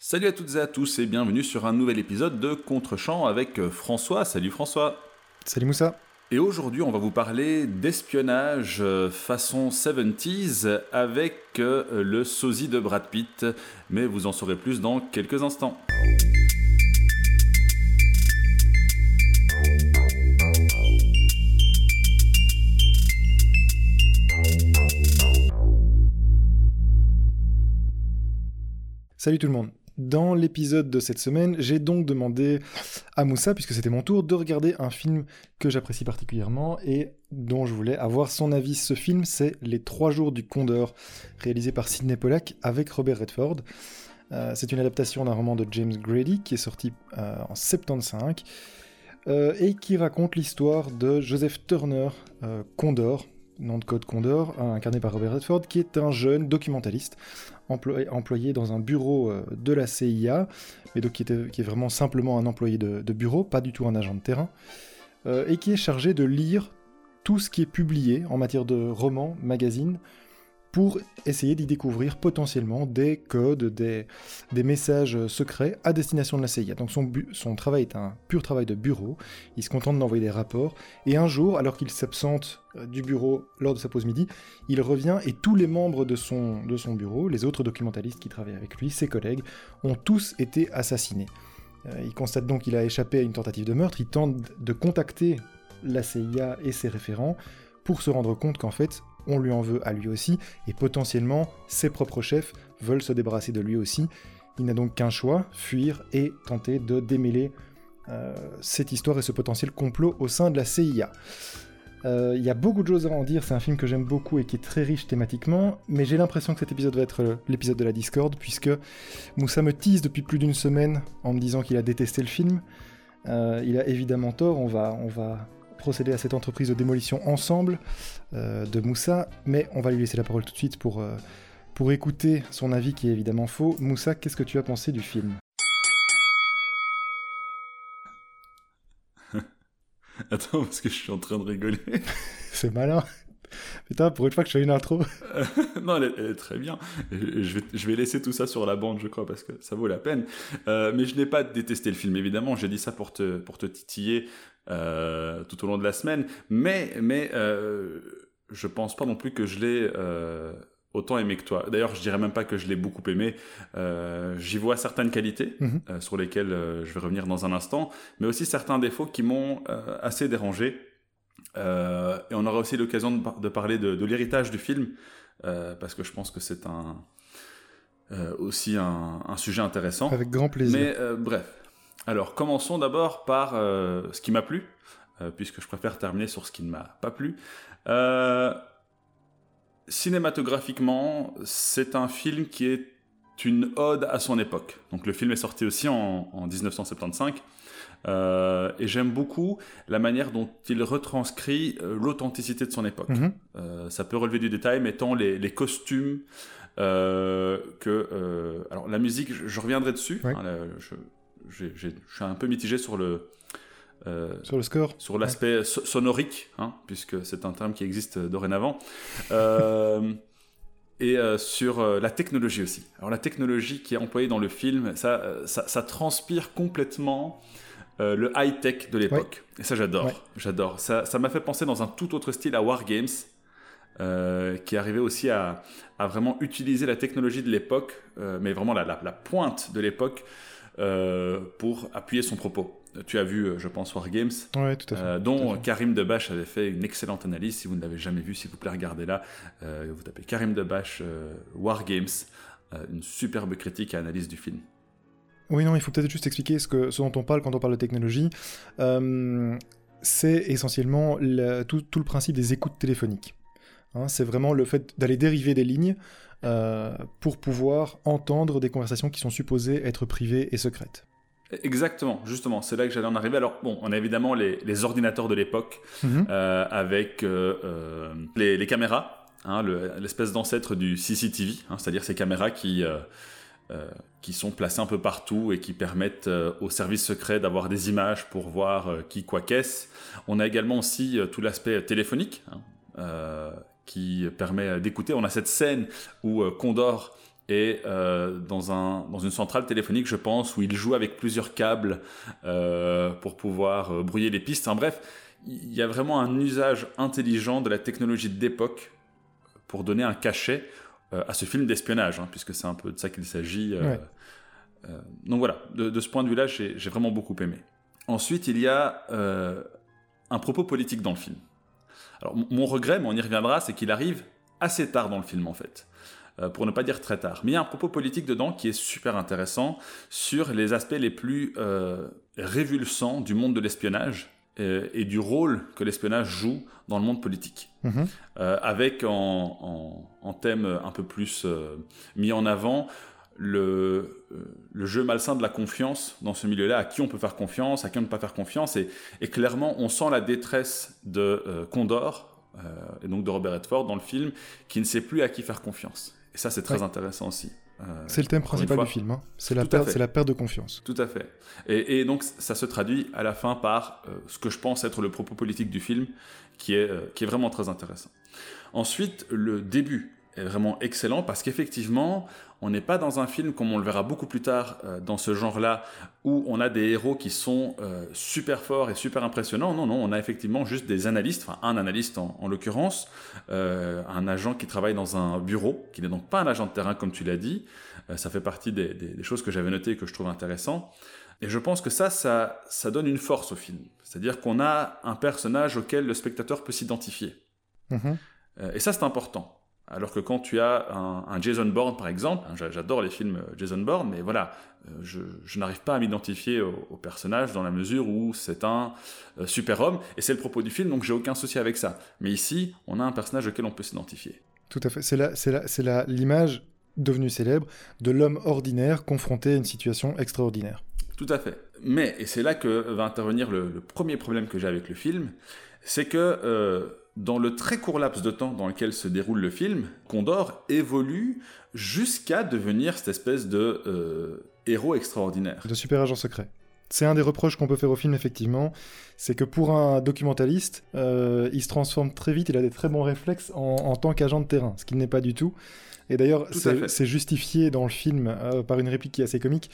Salut à toutes et à tous et bienvenue sur un nouvel épisode de Contre-champ avec euh, François. Salut François. Salut Moussa. Et aujourd'hui, on va vous parler d'espionnage euh, façon 70s avec euh, le sosie de Brad Pitt, mais vous en saurez plus dans quelques instants. Salut tout le monde. Dans l'épisode de cette semaine, j'ai donc demandé à Moussa, puisque c'était mon tour, de regarder un film que j'apprécie particulièrement et dont je voulais avoir son avis. Ce film, c'est Les Trois Jours du Condor, réalisé par Sidney Pollack avec Robert Redford. Euh, c'est une adaptation d'un roman de James Grady qui est sorti euh, en 75 euh, et qui raconte l'histoire de Joseph Turner Condor, nom de code Condor, incarné par Robert Redford, qui est un jeune documentaliste employé, dans un bureau euh, de la CIA, mais donc qui, est vraiment simplement un employé de, bureau, pas du tout un agent de terrain, euh, et qui est chargé de lire tout ce qui est publié en matière de romans, magazines, pour essayer d'y découvrir potentiellement des codes, des, messages secrets à destination de la CIA. Donc son, travail est un pur travail de bureau, il se contente d'envoyer des rapports, et un jour, alors qu'il s'absente euh, du bureau lors de sa pause midi, il revient et tous les membres de son, de son bureau, les autres documentalistes qui travaillent avec lui, ses collègues, ont tous été assassinés. Euh, il constate donc qu'il a échappé à une tentative de meurtre, il tente de contacter la CIA et ses référents pour se rendre compte qu'en fait, on lui en veut à lui aussi, et potentiellement ses propres chefs veulent se débarrasser de lui aussi. Il n'a donc qu'un choix, fuir et tenter de démêler euh, cette histoire et ce potentiel complot au sein de la CIA. Euh, il y a beaucoup de choses à en dire, c'est un film que j'aime beaucoup et qui est très riche thématiquement, mais j'ai l'impression que cet épisode va être l'épisode de la Discord, puisque Moussa me tease depuis plus d'une semaine en me disant qu'il a détesté le film. Euh, il a évidemment tort, on va procéder à cette entreprise de démolition ensemble euh, de Moussa, mais on va lui laisser la parole tout de suite pour, euh, pour écouter son avis qui est évidemment faux. Moussa, qu'est-ce que tu as pensé du film? Attends, parce que je suis en train de rigoler. C'est malin. Putain, pour une fois que je fais une intro. non, elle est, très bien. Je vais, je vais, laisser tout ça sur la bande, je crois, parce que ça vaut la peine. Euh, mais je n'ai pas détesté le film, évidemment. J'ai dit ça pour te, pour te titiller euh, tout au long de la semaine. Mais, mais euh, je pense pas non plus que je l'ai euh, autant aimé que toi. D'ailleurs, je dirais même pas que je l'ai beaucoup aimé. Euh, j'y vois certaines qualités mhm. sur lesquelles je vais revenir dans un instant, mais aussi certains défauts qui m'ont assez dérangé. et on aura aussi l'occasion de, parler de, l'héritage du film, parce que je pense que c'est un aussi un, un, sujet intéressant. Avec grand plaisir. Mais bref, alors, commençons d'abord par euh, ce qui m'a plu, euh, puisque je préfère terminer sur ce qui ne m'a pas plu. Euh, cinématographiquement, c'est un film qui est une ode à son époque. Donc, le film est sorti aussi en, 1975. et j'aime beaucoup la manière dont il retranscrit l'authenticité de son époque. Mhm. ça peut relever du détail, mais tant les, costumes que... alors la musique, je, reviendrai dessus. Hein, je suis un peu mitigé sur le, euh, sur le score Sur l'aspect sonorique, hein, puisque c'est un terme qui existe dorénavant. Euh, et euh, sur la technologie aussi. Alors la technologie qui est employée dans le film, ça, ça, transpire complètement le high-tech de l'époque. Et ça j'adore, j'adore. Ça m'a fait penser dans un tout autre style à Wargames, qui arrivait aussi à, à, vraiment utiliser la technologie de l'époque, mais vraiment la, la, la pointe de l'époque, euh, pour appuyer son propos. Tu as vu, euh, je pense, War Games, euh, dont Karim Debache avait fait une excellente analyse. Si vous ne l'avez jamais vu, s'il vous plaît, regardez-la. vous tapez Karim Debache, War Games, une superbe critique et analyse du film. Oui, non, il faut peut-être juste expliquer ce, que, ce dont on parle quand on parle de technologie. c'est essentiellement tout, le principe des écoutes téléphoniques. Hein, c'est vraiment le fait d'aller dériver des lignes euh, pour pouvoir entendre des conversations qui sont supposées être privées et secrètes. Exactement, justement, c'est là que j'allais en arriver. Alors, bon, on a évidemment les, ordinateurs de l'époque mhm. euh, avec euh, les, caméras, hein, l'espèce d'ancêtre du CCTV, hein, c'est-à-dire ces caméras qui, qui sont placées un peu partout et qui permettent aux services secrets d'avoir des images pour voir qui, quoi, qu'est-ce. On a également aussi tout l'aspect téléphonique, hein, qui permet d'écouter. On a cette scène où euh, Condor et dans, un, dans une centrale téléphonique, je pense, où il joue avec plusieurs câbles pour pouvoir brouiller les pistes. En bref, il y a vraiment un usage intelligent de la technologie d'époque pour donner un cachet à ce film d'espionnage, hein, puisque c'est un peu de ça qu'il s'agit. donc voilà, de, de, ce point de vue-là, j'ai vraiment beaucoup aimé. Ensuite, il y a un propos politique dans le film. Alors, mon regret, mais on y reviendra, c'est qu'il arrive assez tard dans le film en fait. Euh, pour ne pas dire très tard. Mais il y a un propos politique dedans qui est super intéressant sur les aspects les plus euh, révulsants du monde de l'espionnage euh, et du rôle que l'espionnage joue dans le monde politique. Mhm. avec en, en, thème un peu plus mis en avant le, le, jeu malsain de la confiance dans ce milieu-là, à qui on peut faire confiance, à qui on ne peut pas faire confiance. Et, et clairement, on sent la détresse de Condor, euh, et donc de Robert Redford dans le film, qui ne sait plus à qui faire confiance. Et ça, c'est très intéressant aussi. Euh, c'est le thème principal du film, hein. c'est la, perte, la perte de confiance. Tout à fait. Et, donc ça se traduit à la fin par euh, ce que je pense être le propos politique du film, qui est, qui est vraiment très intéressant. Ensuite, le début est vraiment excellent parce qu'effectivement, on n'est pas dans un film comme on le verra beaucoup plus tard euh, dans ce genre-là, où on a des héros qui sont euh, super forts et super impressionnants. Non, non, on a effectivement juste des analystes, enfin un analyste en, l'occurrence, euh, un agent qui travaille dans un bureau, qui n'est donc pas un agent de terrain comme tu l'as dit. ça fait partie des, choses que j'avais notées et que je trouve intéressant. Et je pense que ça, ça, ça donne une force au film. C'est-à-dire qu'on a un personnage auquel le spectateur peut s'identifier. Mm-hmm. et ça, c'est important. Alors que quand tu as un, Jason Bourne, par exemple, hein, j'adore les films euh, Jason Bourne, mais voilà, euh, je, n'arrive pas à m'identifier au, personnage dans la mesure où c'est un euh, super-homme, et c'est le propos du film, donc j'ai aucun souci avec ça. Mais ici, on a un personnage auquel on peut s'identifier. Tout à fait. C'est l'image devenue célèbre de l'homme ordinaire confronté à une situation extraordinaire. Tout à fait. Mais, et c'est là que va intervenir le, premier problème que j'ai avec le film, c'est que dans le très court laps de temps dans lequel se déroule le film, Condor évolue jusqu'à devenir cette espèce de euh, héros extraordinaire. De super agent secret. C'est un des reproches qu'on peut faire au film, effectivement. C'est que pour un documentaliste, euh, il se transforme très vite, il a des très bons réflexes en, tant qu'agent de terrain, ce qu'il n'est pas du tout. Et d'ailleurs, c'est justifié dans le film euh, par une réplique qui est assez comique.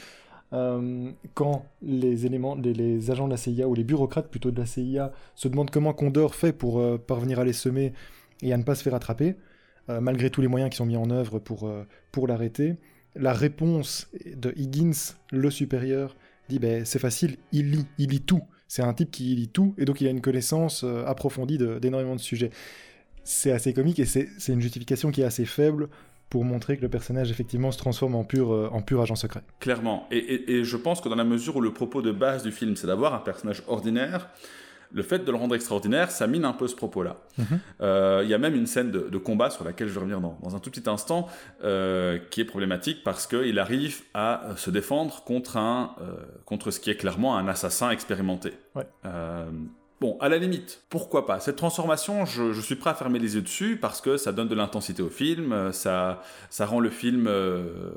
Euh, quand les éléments, les, agents de la CIA ou les bureaucrates plutôt de la CIA se demandent comment Condor fait pour euh, parvenir à les semer et à ne pas se faire attraper, euh, malgré tous les moyens qui sont mis en œuvre pour, l'arrêter, la réponse de Higgins, le supérieur, dit ben, c'est facile, il lit, il lit tout. C'est un type qui lit tout et donc il a une connaissance approfondie d'énormément de, sujets. C'est assez comique et c'est une justification qui est assez faible pour montrer que le personnage effectivement se transforme en pur, euh, en pur agent secret. Clairement. Et, je pense que dans la mesure où le propos de base du film, c'est d'avoir un personnage ordinaire, le fait de le rendre extraordinaire, ça mine un peu ce propos-là. Mhm. Euh, il y a même une scène de, combat sur laquelle je vais revenir dans, un tout petit instant, euh, qui est problématique parce qu'il arrive à se défendre contre, un, contre ce qui est clairement un assassin expérimenté. Ouais. Bon, à la limite, pourquoi pas? Cette transformation, je, suis prêt à fermer les yeux dessus parce que ça donne de l'intensité au film, euh, ça, rend le film euh,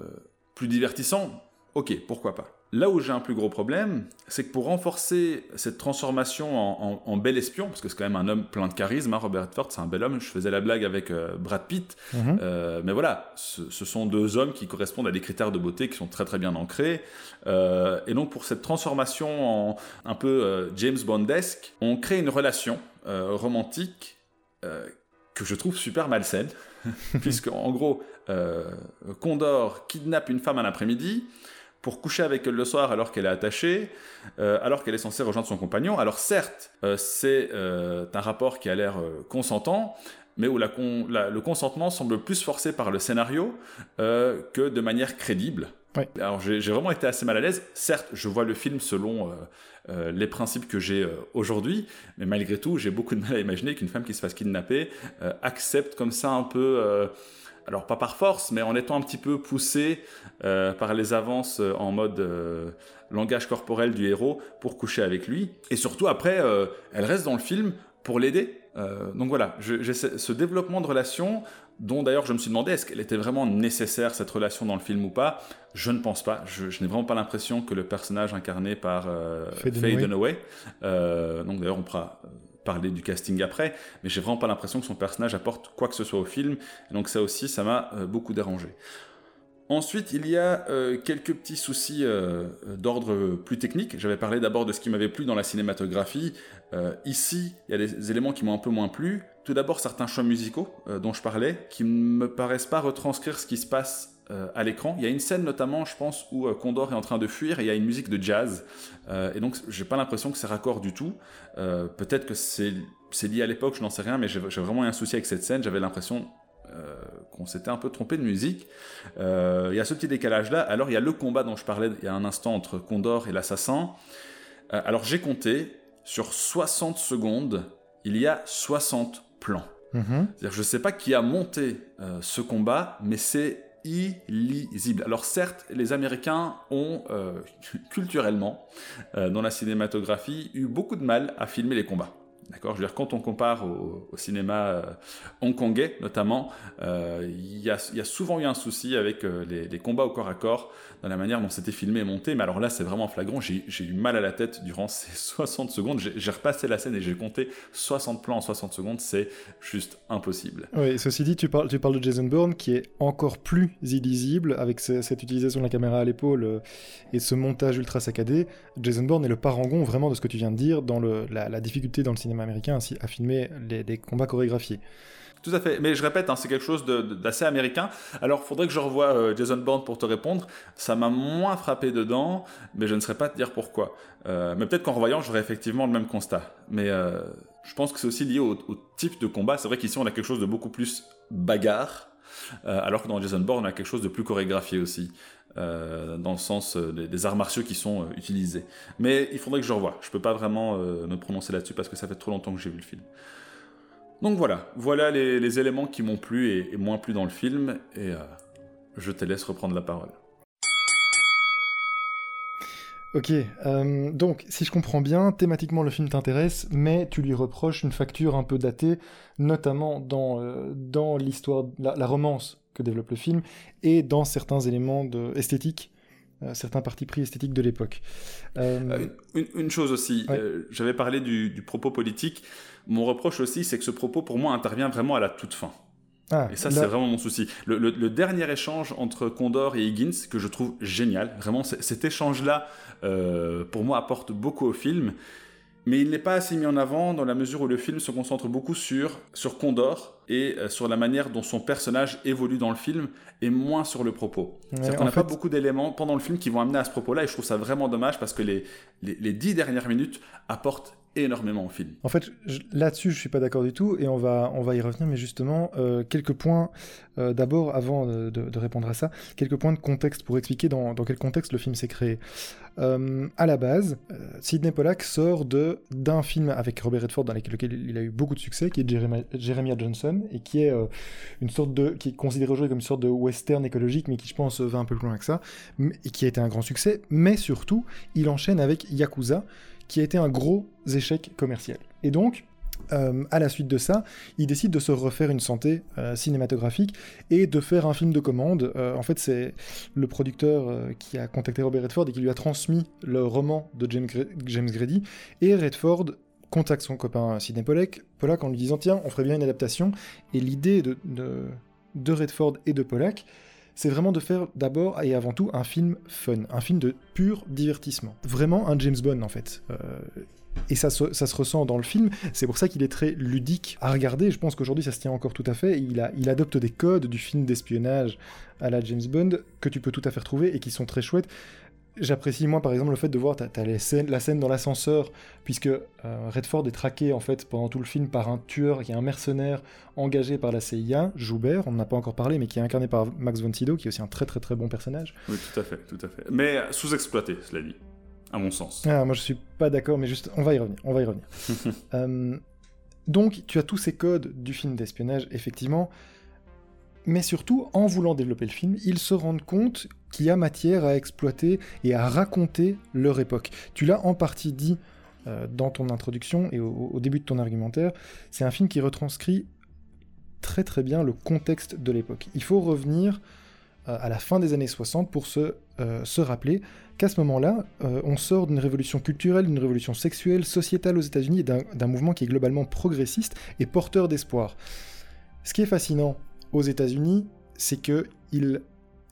plus divertissant. Ok, pourquoi pas? Là où j'ai un plus gros problème, c'est que pour renforcer cette transformation en, bel espion, parce que c'est quand même un homme plein de charisme, hein, Robert Redford, c'est un bel homme, je faisais la blague avec euh, Brad Pitt, mhm. euh, mais voilà, ce, sont deux hommes qui correspondent à des critères de beauté qui sont très très bien ancrés, euh, et donc pour cette transformation en un peu James Bondesque, on crée une relation romantique que je trouve super malsaine, puisque en gros, Condor kidnappe une femme un après-midi, pour coucher avec elle le soir alors qu'elle est attachée, euh, alors qu'elle est censée rejoindre son compagnon. Alors certes, euh, c'est euh, un rapport qui a l'air consentant, mais où le consentement semble plus forcé par le scénario que de manière crédible. Alors j'ai vraiment été assez mal à l'aise. Certes, je vois le film selon les principes que j'ai aujourd'hui, mais malgré tout, j'ai beaucoup de mal à imaginer qu'une femme qui se fasse kidnapper accepte comme ça un peu alors pas par force, mais en étant un petit peu poussé euh, par les avances euh, en mode euh, langage corporel du héros pour coucher avec lui. Et surtout après, elle reste dans le film pour l'aider. donc voilà, j'ai ce développement de relation dont d'ailleurs je me suis demandé est-ce qu'elle était vraiment nécessaire cette relation dans le film ou pas? Je ne pense pas. Je, n'ai vraiment pas l'impression que le personnage incarné par Faye Dunaway, donc d'ailleurs on pourra parler du casting après, mais j'ai vraiment pas l'impression que son personnage apporte quoi que ce soit au film. donc ça aussi, ça m'a euh, beaucoup dérangé. Ensuite, il y a euh, quelques petits soucis euh, d'ordre plus technique. J'avais parlé d'abord de ce qui m'avait plu dans la cinématographie. Ici, il y a des éléments qui m'ont un peu moins plu. Tout d'abord, certains choix musicaux dont je parlais, qui ne me paraissent pas retranscrire ce qui se passe à l'écran. Il y a une scène notamment, je pense, où Condor est en train de fuir et il y a une musique de jazz. et donc, j'ai pas l'impression que c'est raccord du tout. Peut-être que c'est lié à l'époque, je n'en sais rien, mais j'ai vraiment un souci avec cette scène. J'avais l'impression euh, qu'on s'était un peu trompé de musique. Euh, il y a ce petit décalage-là. Alors il y a le combat dont je parlais il y a un instant entre Condor et l'assassin. Euh, alors j'ai compté, sur 60 secondes, il y a 60 plans. Mhm. je ne sais pas qui a monté ce combat, mais c'est illisible. Alors certes, les Américains ont culturellement, dans la cinématographie, eu beaucoup de mal à filmer les combats. D'accord? Je veux dire, quand on compare au, cinéma euh, hongkongais, notamment, euh, il y, a souvent eu un souci avec euh, les, combats au corps à corps, dans la manière dont c'était filmé et monté. Mais alors là, c'est vraiment flagrant. J'ai eu mal à la tête durant ces 60 secondes. J'ai repassé la scène et j'ai compté 60 plans en 60 secondes. C'est juste impossible. Oui, ceci dit, tu parles, tu parles de Jason Bourne, qui est encore plus illisible avec cette utilisation de la caméra à l'épaule et ce montage ultra saccadé. Jason Bourne est le parangon vraiment de ce que tu viens de dire dans la difficulté dans le cinéma américain à filmer des combats chorégraphiés. Tout à fait. Mais je répète, hein, c'est quelque chose d'assez américain. Alors, faudrait que je revoie euh, Jason Bourne pour te répondre. Ça m'a moins frappé dedans, mais je ne saurais pas te dire pourquoi. Euh, mais peut-être qu'en revoyant, j'aurais effectivement le même constat. Mais euh, je pense que c'est aussi lié au, type de combat. C'est vrai qu'ici, on a quelque chose de beaucoup plus bagarre, alors que dans Jason Bourne, on a quelque chose de plus chorégraphié aussi. dans le sens des, arts martiaux qui sont utilisés. Mais il faudrait que je revoie. Je peux pas vraiment me prononcer là-dessus parce que ça fait trop longtemps que j'ai vu le film. Donc voilà, voilà les, éléments qui m'ont plu et, moins plu dans le film, et euh, je te laisse reprendre la parole. Ok, euh, donc si je comprends bien, thématiquement le film t'intéresse, mais tu lui reproches une facture un peu datée, notamment dans, euh, l'histoire, la, romance que développe le film, et dans certains éléments de, esthétiques certains partis pris esthétiques de l'époque. une, chose aussi, j'avais parlé du, propos politique. Mon reproche aussi, c'est que ce propos, pour moi, intervient vraiment à la toute fin. Ah, et ça, c'est vraiment mon souci. Le, dernier échange entre Condor et Higgins, que je trouve génial, vraiment, cet échange-là, euh, pour moi, apporte beaucoup au film. Mais il n'est pas assez mis en avant dans la mesure où le film se concentre beaucoup sur, sur Condor et euh, sur la manière dont son personnage évolue dans le film et moins sur le propos. C'est-à-dire qu'on n'a pas beaucoup d'éléments pendant le film qui vont amener à ce propos-là et je trouve ça vraiment dommage parce que les, les, les dix dernières minutes apportent énormément film. En fait, là-dessus, je suis pas d'accord du tout, et on va, on va y revenir, mais justement, euh, quelques points, euh, d'abord, avant de, répondre à ça, quelques points de contexte pour expliquer dans, quel contexte le film s'est créé. Euh, à la base, Sidney Pollack sort de d'un film avec Robert Redford dans lequel il a eu beaucoup de succès, qui est Jeremiah Johnson, et qui est une sorte de, qui est considéré aujourd'hui comme une sorte de western écologique, mais qui, je pense, va un peu plus loin que ça, et qui a été un grand succès, mais surtout, il enchaîne avec Yakuza, qui a été un gros échec commercial. Et donc, euh, à la suite de ça, il décide de se refaire une santé euh, cinématographique et de faire un film de commande. Euh, en fait, c'est le producteur qui a contacté Robert Redford et qui lui a transmis le roman de James, Grady. Et Redford contacte son copain Sidney Pollack, Pollack en lui disant Tiens, on ferait bien une adaptation. Et l'idée de Redford et de Pollack, c'est vraiment de faire d'abord et avant tout un film fun, un film de pur divertissement. Vraiment un James Bond en fait. Euh, et ça se, ressent dans le film, c'est pour ça qu'il est très ludique à regarder, je pense qu'aujourd'hui ça se tient encore tout à fait, il, il adopte des codes du film d'espionnage à la James Bond que tu peux tout à fait retrouver et qui sont très chouettes. J'apprécie moi par exemple le fait de voir as, la scène dans l'ascenseur puisque euh, Redford est traqué en fait pendant tout le film par un tueur qui est un mercenaire engagé par la CIA, Joubert, on n'en a pas encore parlé mais qui est incarné par Max von Sydow qui est aussi un très très très bon personnage. Oui tout à fait, tout à fait. Mais sous-exploité cela dit, à mon sens. Ah, moi je suis pas d'accord mais juste on va y revenir, on va y revenir. Euh, donc tu as tous ces codes du film d'espionnage effectivement mais surtout, en voulant développer le film, ils se rendent compte qu'il y a matière à exploiter et à raconter leur époque. Tu l'as en partie dit euh, dans ton introduction et au, début de ton argumentaire, c'est un film qui retranscrit très très bien le contexte de l'époque. Il faut revenir euh, à la fin des années 60 pour se, euh, se rappeler qu'à ce moment-là, on sort d'une révolution culturelle, d'une révolution sexuelle, sociétale aux États-Unis d'un mouvement qui est globalement progressiste et porteur d'espoir. Ce qui est fascinant aux États-Unis, c'est que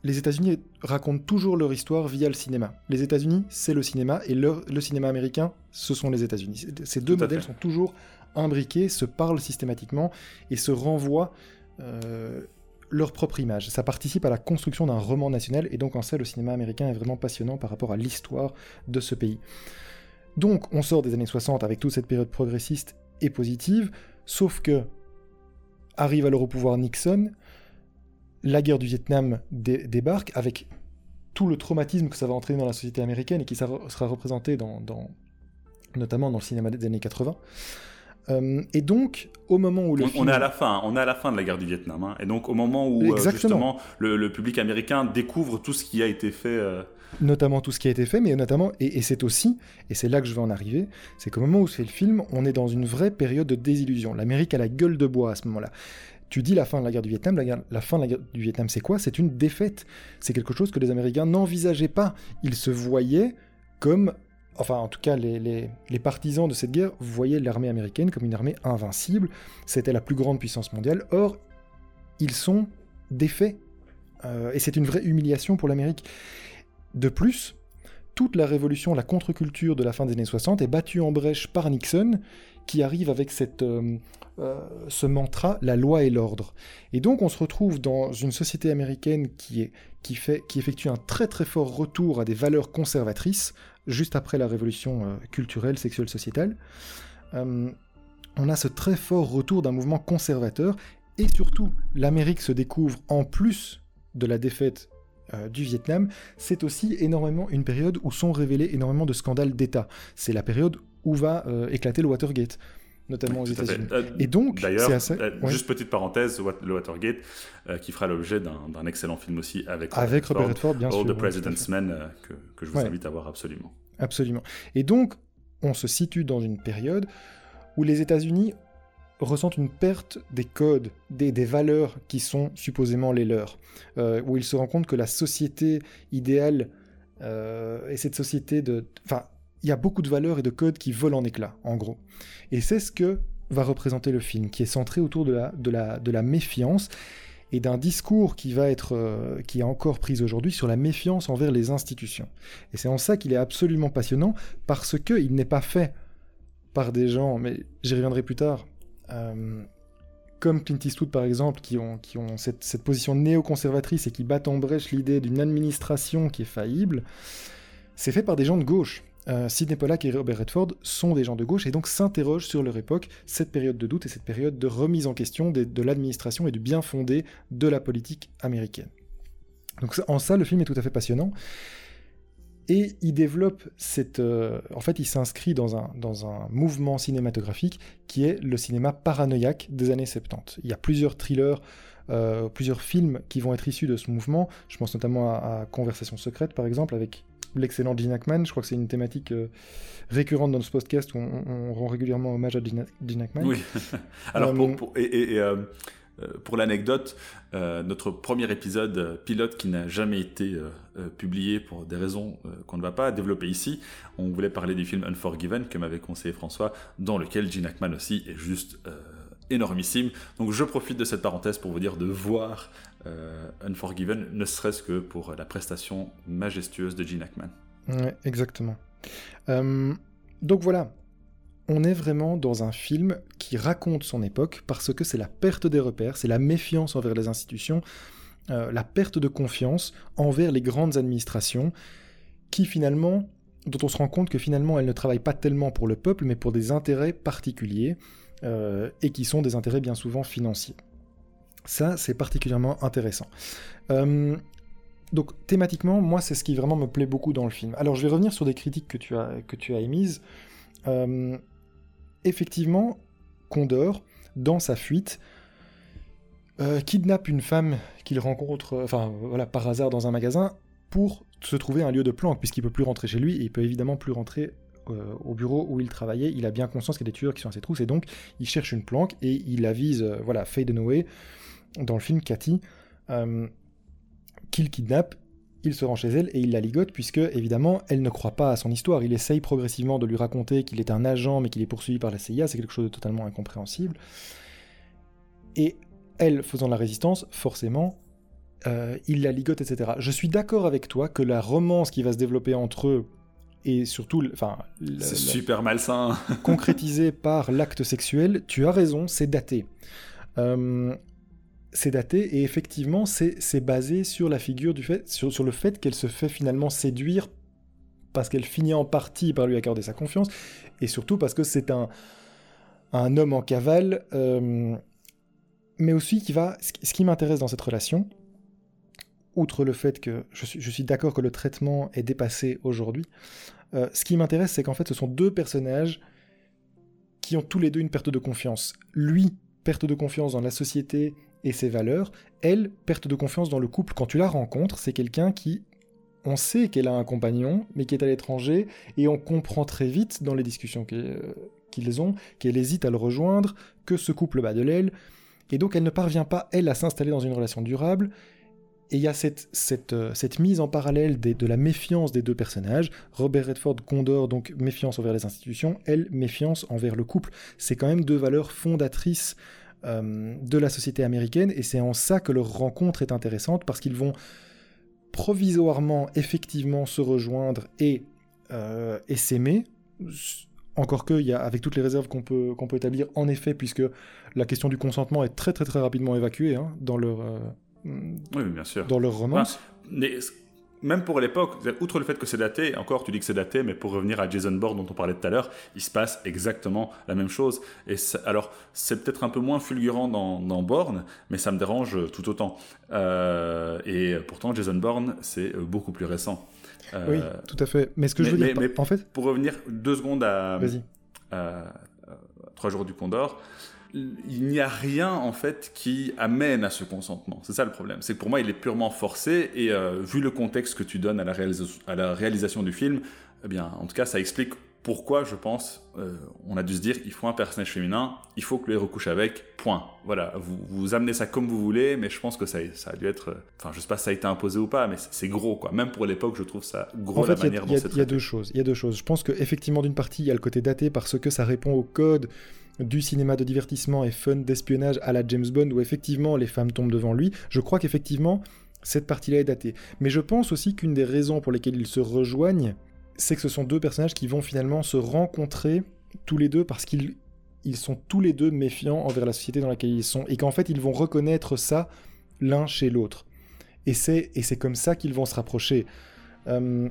les États-Unis racontent toujours leur histoire via le cinéma. Les États-Unis, c'est le cinéma, et le, cinéma américain, ce sont les États-Unis. Ces deux modèles sont toujours imbriqués, se parlent systématiquement et se renvoient euh, leur propre image. Ça participe à la construction d'un roman national, et donc en ça, le cinéma américain est vraiment passionnant par rapport à l'histoire de ce pays. Donc, on sort des années 60 avec toute cette période progressiste et positive, sauf que arrive alors au pouvoir Nixon, la guerre du Vietnam débarque avec tout le traumatisme que ça va entraîner dans la société américaine et qui sera représenté dans, notamment dans le cinéma des années 80. Euh, et donc, au moment où le on, film... on est à la fin, on est à la fin de la guerre du Vietnam, hein. et donc au moment où euh, justement le, public américain découvre tout ce qui a été fait. Euh, notamment tout ce qui a été fait, mais notamment, et, c'est aussi, et c'est là que je vais en arriver, c'est qu'au moment où se fait le film, on est dans une vraie période de désillusion. L'Amérique a la gueule de bois à ce moment-là. Tu dis la fin de la guerre du Vietnam, la, fin de la guerre du Vietnam, c'est quoi? C'est une défaite. C'est quelque chose que les Américains n'envisageaient pas. Ils se voyaient comme, enfin en tout cas les, partisans de cette guerre voyaient l'armée américaine comme une armée invincible. C'était la plus grande puissance mondiale. Or, ils sont défaits. Euh, et c'est une vraie humiliation pour l'Amérique. De plus, toute la révolution, la contre-culture de la fin des années 60 est battue en brèche par Nixon, qui arrive avec cette, euh, euh, ce mantra, la loi et l'ordre. Et donc on se retrouve dans une société américaine qui, est, qui, fait, qui effectue un très très fort retour à des valeurs conservatrices, juste après la révolution euh, culturelle, sexuelle, sociétale. on a ce très fort retour d'un mouvement conservateur, et surtout l'Amérique se découvre en plus de la défaite du Vietnam, c'est aussi énormément une période où sont révélés énormément de scandales d'État. C'est la période où va euh, éclater le Watergate notamment aux États-Unis. Euh, et donc, d'ailleurs, juste petite parenthèse, le Watergate, qui fera l'objet d'un excellent film aussi avec, avec Robert Redford, bien sûr. All the President's Men, que, que, je vous invite à voir absolument. Absolument. Et donc, on se situe dans une période où les États-Unis ressentent une perte des codes, des, valeurs qui sont supposément les leurs, euh, où ils se rendent compte que la société idéale euh, et cette société de... Enfin, il y a beaucoup de valeurs et de codes qui volent en éclats, en gros. Et c'est ce que va représenter le film, qui est centré autour de la, méfiance et d'un discours qui va être, euh, qui est encore pris aujourd'hui sur la méfiance envers les institutions. Et c'est en ça qu'il est absolument passionnant, parce qu'il n'est pas fait par des gens, mais j'y reviendrai plus tard, euh, comme Clint Eastwood par exemple, qui ont, qui ont cette, cette position néoconservatrice et qui battent en brèche l'idée d'une administration qui est faillible, c'est fait par des gens de gauche. Euh, Sidney Pollack et Robert Redford sont des gens de gauche et donc s'interrogent sur leur époque, cette période de doute et cette période de remise en question de, l'administration et du bien fondé de la politique américaine. Donc en ça, le film est tout à fait passionnant. Et il développe cette... Euh, en fait, il s'inscrit dans un, dans un mouvement cinématographique qui est le cinéma paranoïaque des années 70. Il y a plusieurs thrillers, euh, plusieurs films qui vont être issus de ce mouvement. Je pense notamment à, Conversation secrète, par exemple, avec l'excellent Gene Hackman. Je crois que c'est une thématique euh, récurrente dans ce podcast où on, rend régulièrement hommage à Gene, Hackman. Oui. Alors, pour, et, euh, pour l'anecdote, euh, notre premier épisode euh, pilote qui n'a jamais été publié pour des raisons qu'on ne va pas développer ici, on voulait parler du film Unforgiven que m'avait conseillé François, dans lequel Gene Hackman aussi est juste énormissime. Donc je profite de cette parenthèse pour vous dire de voir Unforgiven, ne serait-ce que pour la prestation majestueuse de Gene Hackman. Exactement. donc voilà, on est vraiment dans un film qui raconte son époque parce que c'est la perte des repères, c'est la méfiance envers les institutions, euh, la perte de confiance envers les grandes administrations qui finalement, dont on se rend compte que finalement elles ne travaillent pas tellement pour le peuple mais pour des intérêts particuliers euh, et qui sont des intérêts bien souvent financiers. Ça, c'est particulièrement intéressant. Euh, donc thématiquement, moi, c'est ce qui vraiment me plaît beaucoup dans le film. Alors, je vais revenir sur des critiques que tu as, que tu émises effectivement, Condor, dans sa fuite, euh, kidnappe une femme qu'il rencontre, euh, enfin voilà, par hasard dans un magasin, pour se trouver un lieu de planque, puisqu'il peut plus rentrer chez lui, et il peut évidemment plus rentrer euh, au bureau où il travaillait. Il a bien conscience qu'il y a des tueurs qui sont à ses trousses, et donc il cherche une planque, et il avise, voilà, Noé dans le film Cathy, qu'il kidnappe, il se rend chez elle et il la ligote puisque évidemment elle ne croit pas à son histoire. Il essaye progressivement de lui raconter qu'il est un agent mais qu'il est poursuivi par la CIA, c'est quelque chose de totalement incompréhensible. Et elle, faisant la résistance, forcément, euh, il la ligote, etc. Je suis d'accord avec toi que la romance qui va se développer entre eux et surtout, enfin, c'est super malsain, concrétisée par l'acte sexuel. Tu as raison, c'est daté. Euh, c'est daté et effectivement, c'est basé sur la figure du fait, sur, le fait qu'elle se fait finalement séduire parce qu'elle finit en partie par lui accorder sa confiance et surtout parce que c'est un un homme en cavale, euh, mais aussi qui va. Ce qui m'intéresse dans cette relation, outre le fait que je suis, d'accord que le traitement est dépassé aujourd'hui, euh, ce qui m'intéresse, c'est qu'en fait, ce sont deux personnages qui ont tous les deux une perte de confiance. Lui, perte de confiance dans la société et ses valeurs. Elle, perte de confiance dans le couple. Quand tu la rencontres, c'est quelqu'un qui, on sait qu'elle a un compagnon, mais qui est à l'étranger, et on comprend très vite dans les discussions qu'ils ont qu'elle hésite à le rejoindre, que ce couple bat de l'aile, et donc elle ne parvient pas, elle, à s'installer dans une relation durable, et il y a cette, euh, cette, mise en parallèle de la méfiance des deux personnages. Robert Redford Condor, donc méfiance envers les institutions, elle, méfiance envers le couple. C'est quand même deux valeurs fondatrices euh, de la société américaine, et c'est en ça que leur rencontre est intéressante, parce qu'ils vont provisoirement, effectivement, se rejoindre et, euh, et s'aimer. Encore que, y a, avec toutes les réserves qu'on peut, qu'on peut établir, en effet, puisque la question du consentement est très très très rapidement évacuée hein, dans leur oui, bien sûr. dans leur romance. mais même pour l'époque, outre le fait que c'est daté, encore tu dis que c'est daté, mais pour revenir à Jason Bourne dont on parlait tout à l'heure, il se passe exactement la même chose. Et alors, c'est peut-être un peu moins fulgurant dans, dans, Bourne, mais ça me dérange tout autant. Euh, et pourtant, Jason Bourne, c'est beaucoup plus récent. Euh, oui, tout à fait. Mais ce que je veux dire, en fait, pour revenir deux secondes à, à Trois jours du Condor, il n'y a rien en fait qui amène à ce consentement. C'est ça le problème. C'est que pour moi, il est purement forcé et euh, vu le contexte que tu donnes à la, à la, réalisation du film, eh bien, en tout cas, ça explique pourquoi je pense euh, on a dû se dire il faut un personnage féminin, il faut que lui recouche avec, point. Voilà, vous, vous amenez ça comme vous voulez, mais je pense que ça, ça a dû être, euh, enfin je sais pas si ça a été imposé ou pas, mais c'est gros quoi. Même pour l'époque, je trouve ça gros en fait, la manière dont c'est Il y a deux choses. Il y a deux choses. Je pense que effectivement d'une partie il y a le côté daté parce que ça répond au code du cinéma de divertissement et fun d'espionnage à la James Bond où effectivement les femmes tombent devant lui, je crois qu'effectivement cette partie-là est datée. Mais je pense aussi qu'une des raisons pour lesquelles ils se rejoignent, c'est que ce sont deux personnages qui vont finalement se rencontrer tous les deux parce qu'ils ils sont tous les deux méfiants envers la société dans laquelle ils sont et qu'en fait ils vont reconnaître ça l'un chez l'autre. Et c'est, et c'est comme ça qu'ils vont se rapprocher. Euh,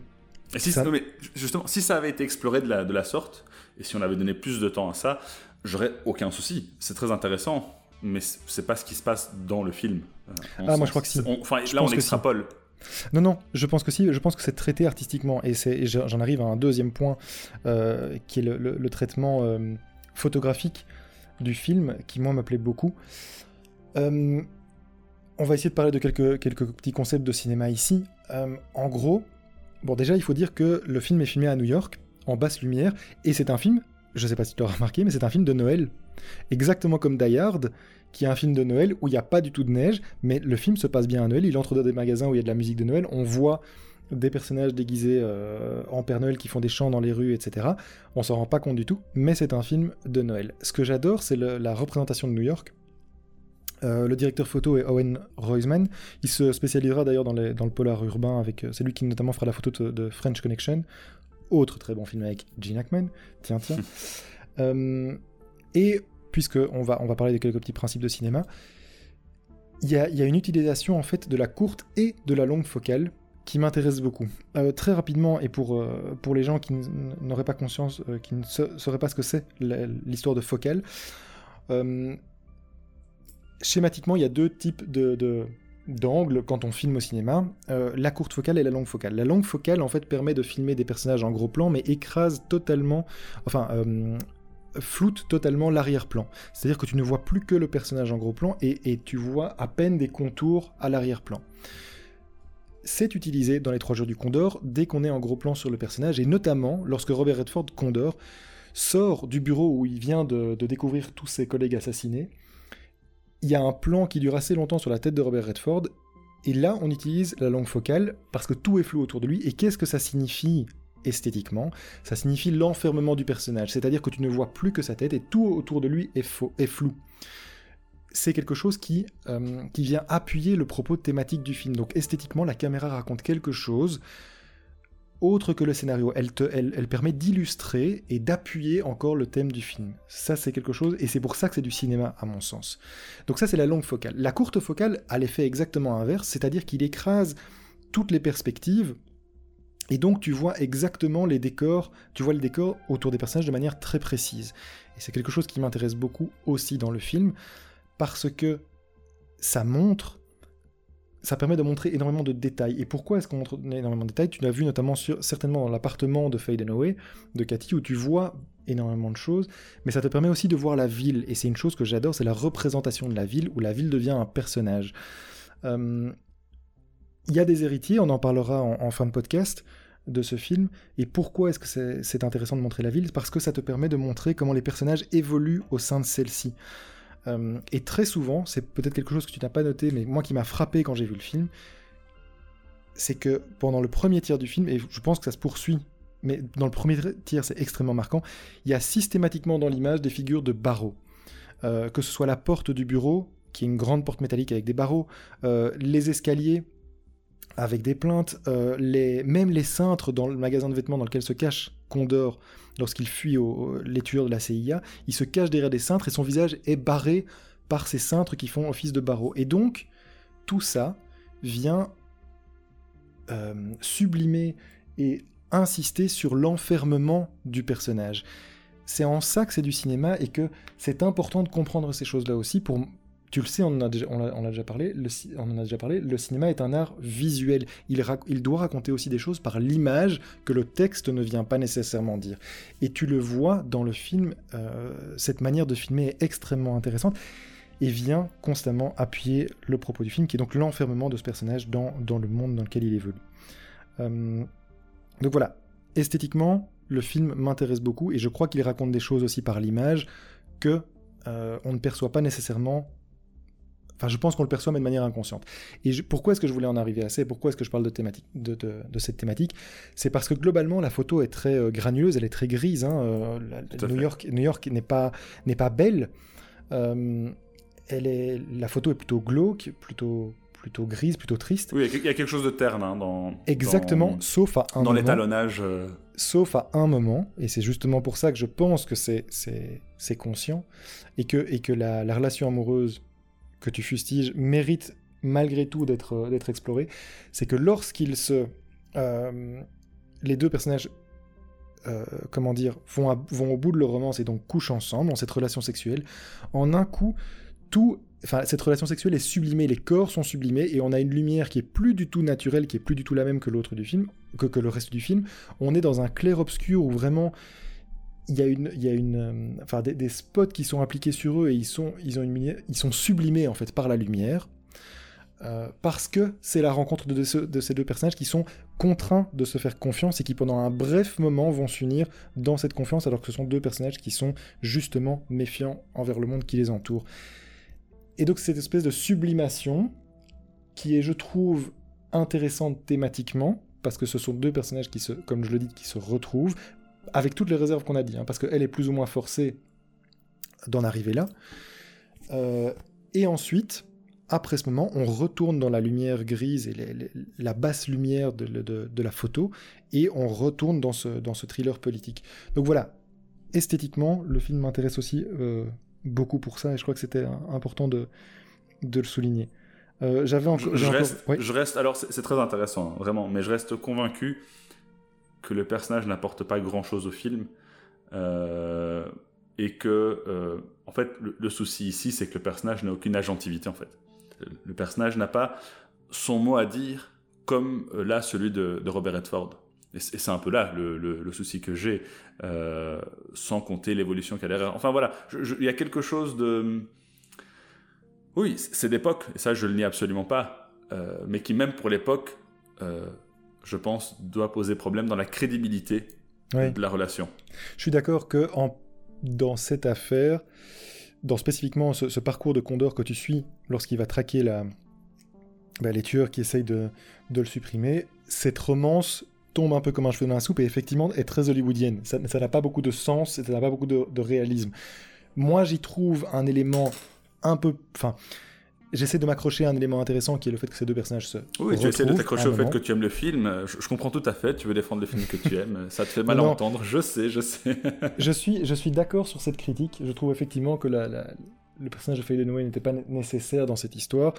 si, mais justement, si ça avait été exploré de la, de la sorte, et si on avait donné plus de temps à ça, j'aurais aucun souci. C'est très intéressant, mais c'est pas ce qui se passe dans le film. Euh, ah, moi je crois que si. enfin, là, on extrapole. Non, non, je pense que si, je pense que c'est traité artistiquement, et, j'en arrive à un deuxième point, euh, qui est le, traitement euh, photographique du film, qui moi m'appelait beaucoup. on va essayer de parler de quelques, quelques petits concepts de cinéma ici. en gros, bon déjà il faut dire que le film est filmé à New York, en basse lumière, et c'est un film je sais pas si tu l'as remarqué, mais c'est un film de Noël. Exactement comme Die Hard, qui est un film de Noël où il n'y a pas du tout de neige, mais le film se passe bien à Noël. Il entre dans des magasins où il y a de la musique de Noël. On voit des personnages déguisés euh, en Père Noël qui font des chants dans les rues, etc. On s'en rend pas compte du tout, mais c'est un film de Noël. Ce que j'adore, c'est la représentation de New York. Euh, le directeur photo est Owen Roisman. Il se spécialisera d'ailleurs dans, le polar urbain avec. Euh, c'est lui qui notamment fera la photo de French Connection, autre très bon film avec Gene Hackman. Tiens, tiens. Euh, et puisque on va, on va parler de quelques petits principes de cinéma, il y a, une utilisation en fait de la courte et de la longue focale qui m'intéresse beaucoup. Euh, très rapidement, et pour, euh, pour les gens qui n'auraient pas conscience, qui ne sauraient pas ce que c'est l'histoire de focale, schématiquement, il y a deux types de, d'angle quand on filme au cinéma, euh, la courte focale et la longue focale. La longue focale en fait permet de filmer des personnages en gros plan mais écrase totalement, enfin euh, floute totalement l'arrière-plan. C'est-à-dire que tu ne vois plus que le personnage en gros plan et, tu vois à peine des contours à l'arrière-plan. C'est utilisé dans les trois jours du Condor dès qu'on est en gros plan sur le personnage et notamment lorsque Robert Redford Condor sort du bureau où il vient de découvrir tous ses collègues assassinés il y a un plan qui dure assez longtemps sur la tête de Robert Redford, et là on utilise la langue focale parce que tout est flou autour de lui, et qu'est-ce que ça signifie esthétiquement? Ça signifie l'enfermement du personnage, c'est-à-dire que tu ne vois plus que sa tête, et tout autour de lui est, flou. c'est quelque chose euh, qui vient appuyer le propos thématique du film. Donc esthétiquement, la caméra raconte quelque chose autre que le scénario. Elle, te, elle, elle permet d'illustrer et d'appuyer encore le thème du film. Ça, c'est quelque chose, et c'est pour ça que c'est du cinéma, à mon sens. Donc ça, c'est la longue focale. La courte focale a l'effet exactement inverse, c'est-à-dire qu'il écrase toutes les perspectives, et donc tu vois exactement les décors, tu vois le décor autour des personnages de manière très précise. Et c'est quelque chose qui m'intéresse beaucoup aussi dans le film, parce que ça montre ça permet de montrer énormément de détails. Et pourquoi est-ce qu'on montre énormément de détails? Tu l'as vu notamment certainement dans l'appartement de Faye Away, de Cathy, où tu vois énormément de choses, mais ça te permet aussi de voir la ville. Et c'est une chose que j'adore, c'est la représentation de la ville, où la ville devient un personnage. Euh, il y a des héritiers, on en parlera en, fin de podcast de ce film. Et pourquoi est-ce que c'est intéressant de montrer la ville? Parce que ça te permet de montrer comment les personnages évoluent au sein de celle-ci. Euh, et très souvent, c'est peut-être quelque chose que tu n'as pas noté, mais moi qui m'a frappé quand j'ai vu le film, c'est que pendant le premier tiers du film, et je pense que ça se poursuit, mais dans le premier tiers c'est extrêmement marquant, il y a systématiquement dans l'image des figures de barreaux. Euh, que ce soit la porte du bureau, qui est une grande porte métallique avec des barreaux, euh, les escaliers avec des plaintes, même les cintres dans le magasin de vêtements dans lequel se cache Condor lorsqu'il fuit les tueurs de la CIA, il se cache derrière des cintres et son visage est barré par ces cintres qui font office de barreaux. Et donc, tout ça vient euh, sublimer et insister sur l'enfermement du personnage. C'est en ça que c'est du cinéma et que c'est important de comprendre ces choses-là aussi pour tu le sais, on en a déjà, parlé, le, on en a déjà parlé, le cinéma est un art visuel. Il, doit raconter aussi des choses par l'image que le texte ne vient pas nécessairement dire. Et tu le vois dans le film, euh, cette manière de filmer est extrêmement intéressante et vient constamment appuyer le propos du film, qui est donc l'enfermement de ce personnage dans, dans, le monde dans lequel il évolue. Euh, donc voilà, esthétiquement, le film m'intéresse beaucoup et je crois qu'il raconte des choses aussi par l'image que euh, on ne perçoit pas nécessairement Enfin, je pense qu'on le perçoit, mais de manière inconsciente. Et pourquoi est-ce que je voulais en arriver à ça Pourquoi est-ce que je parle de, thématique, de, cette thématique? C'est parce que globalement, la photo est très euh, granuleuse, elle est très grise. Hein, euh, New, York, New York n'est pas, n'est pas belle. Euh, elle est, la photo est plutôt glauque, plutôt, plutôt grise, plutôt triste. Oui, il y a quelque chose de terne hein, dans. Exactement, sauf à un Dans l'étalonnage. Sauf à un moment, et c'est justement pour ça que je pense que c'est, c'est, conscient, et que, et que la, la relation amoureuse que tu fustiges mérite malgré tout d'être euh, exploré, c'est que lorsqu'ils se... Euh, les deux personnages, euh, comment dire, vont, vont au bout de leur romance et donc couchent ensemble, dans cette relation sexuelle, en un coup, tout... Enfin, cette relation sexuelle est sublimée, les corps sont sublimés, et on a une lumière qui est plus du tout naturelle, qui est plus du tout la même que l'autre du film, que, que le reste du film. On est dans un clair-obscur où vraiment il y a une, il y a une, euh, enfin des, spots qui sont appliqués sur eux et ils sont, ils ont une, ils sont sublimés en fait par la lumière. Euh, parce que c'est la rencontre de, de, ces deux personnages qui sont contraints de se faire confiance et qui pendant un bref moment vont s'unir dans cette confiance alors que ce sont deux personnages qui sont justement méfiants envers le monde qui les entoure. Et donc cette espèce de sublimation qui est je trouve intéressante thématiquement parce que ce sont deux personnages qui se, comme je le dis, qui se retrouvent, avec toutes les réserves qu'on a dit, hein, parce qu'elle est plus ou moins forcée d'en arriver là. Euh, et ensuite, après ce moment, on retourne dans la lumière grise et la basse lumière de, la photo, et on retourne dans ce, dans ce thriller politique. Donc voilà, esthétiquement, le film m'intéresse aussi euh, beaucoup pour ça, et je crois que c'était important de, de le souligner. Euh, j'avais encore, je, reste, je, reste, alors c'est très intéressant, hein, vraiment, mais je reste convaincu que le personnage n'apporte pas grand-chose au film. Euh, et que, euh, en fait, le, souci ici, c'est que le personnage n'a aucune agentivité, en fait. Le personnage n'a pas son mot à dire comme euh, là celui de, Robert Redford. Et c'est un peu là le, souci que j'ai, sans compter l'évolution qu'il y a derrière. Enfin voilà, il y a quelque chose de... Oui, c'est d'époque, et ça je le nie absolument pas, mais qui même pour l'époque je pense, doit poser problème dans la crédibilité de la relation. Je suis d'accord que en, dans cette affaire, dans spécifiquement ce, parcours de Condor que tu suis lorsqu'il va traquer la, bah, les tueurs qui essayent de, de, le supprimer, cette romance tombe un peu comme un cheveu dans la soupe et effectivement est très hollywoodienne. Ça n'a pas beaucoup de sens, ça n'a pas beaucoup de, de réalisme. Moi, j'y trouve un élément un peu. Enfin, j'essaie de m'accrocher à un élément intéressant qui est le fait que ces deux personnages se. Oui, tu essaies de t'accrocher au fait que tu aimes le film. Je, je comprends tout à fait. Tu veux défendre le film que tu aimes. Ça te fait mal à entendre. Je sais, je sais. Je suis, je suis d'accord sur cette critique. Je trouve effectivement que la- la- le personnage de Faye Dunaway n'était pas né- nécessaire dans cette histoire.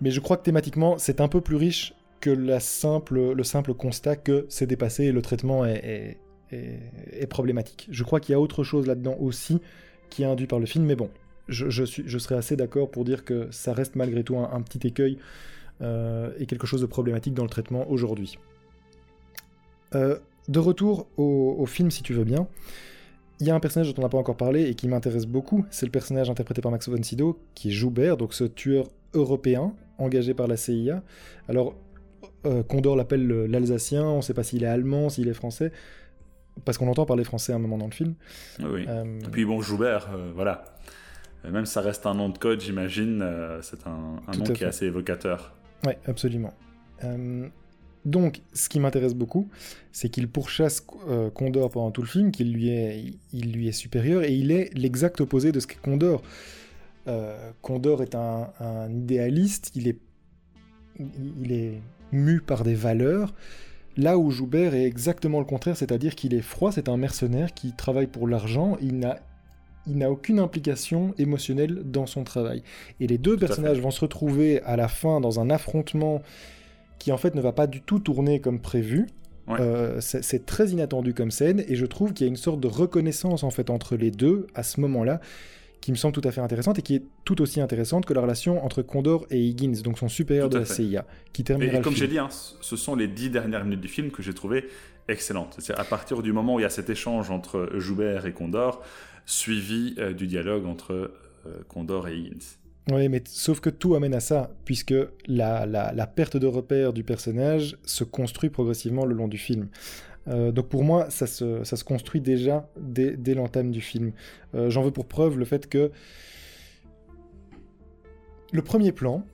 Mais je crois que thématiquement, c'est un peu plus riche que la simple, le simple constat que c'est dépassé et le traitement est, est- est- est problématique. Je crois qu'il y a autre chose là-dedans aussi qui est induit par le film. Mais bon, je, je suis, je serais assez d'accord pour dire que ça reste malgré tout un, un petit écueil euh, et quelque chose de problématique dans le traitement aujourd'hui. Euh, de retour au, au film, si tu veux bien, il y a un personnage dont on n'a pas encore parlé et qui m'intéresse beaucoup, c'est le personnage interprété par Max von Sydow, qui est Joubert, donc ce tueur européen engagé par la CIA. Alors, euh, Condor l'appelle le- l'Alsacien, on ne sait pas s'il est allemand, s'il est français, parce qu'on entend parler français à un moment dans le film. Oui. Euh, Et puis bon, Joubert, euh, voilà. Euh, Même si ça reste un nom de code, j'imagine, euh, c'est un, nom qui est assez évocateur. Ouais, absolument. Euh, donc, ce qui m'intéresse beaucoup, c'est qu'il pourchasse euh, Condor pendant tout le film, qu'il lui est, il lui est supérieur, et il est l'exact opposé de ce qu'est Condor. Euh, Condor est un, un idéaliste, il est, il est mu par des valeurs, là où Joubert est exactement le contraire, c'est-à-dire qu'il est froid, c'est un mercenaire qui travaille pour l'argent, il n'a il n'a aucune implication émotionnelle dans son travail. Et les deux Tout personnages vont se retrouver à la fin dans un affrontement qui en fait ne va pas du tout tourner comme prévu. Ouais. Euh, c'est très inattendu comme scène et je trouve qu'il y a une sorte de reconnaissance en fait entre les deux à ce moment-là qui me semble tout à fait intéressante et qui est tout aussi intéressante que la relation entre Condor et Higgins, donc son supérieur de la fait. CIA, qui Et, terminera et le comme j'ai dit, hein, ce sont les dix dernières minutes du film que j'ai trouvé excellentes. C'est à partir du moment où il y a cet échange entre Joubert et Condor, suivi euh, du dialogue entre euh, Condor et Higgins. Oui, mais sauf que tout amène à ça, puisque la, la, perte de repère du personnage se construit progressivement le long du film. Euh, donc pour moi, ça se, ça se construit déjà dès, dès l'entame du film. J'en veux pour preuve le fait que le premier plan,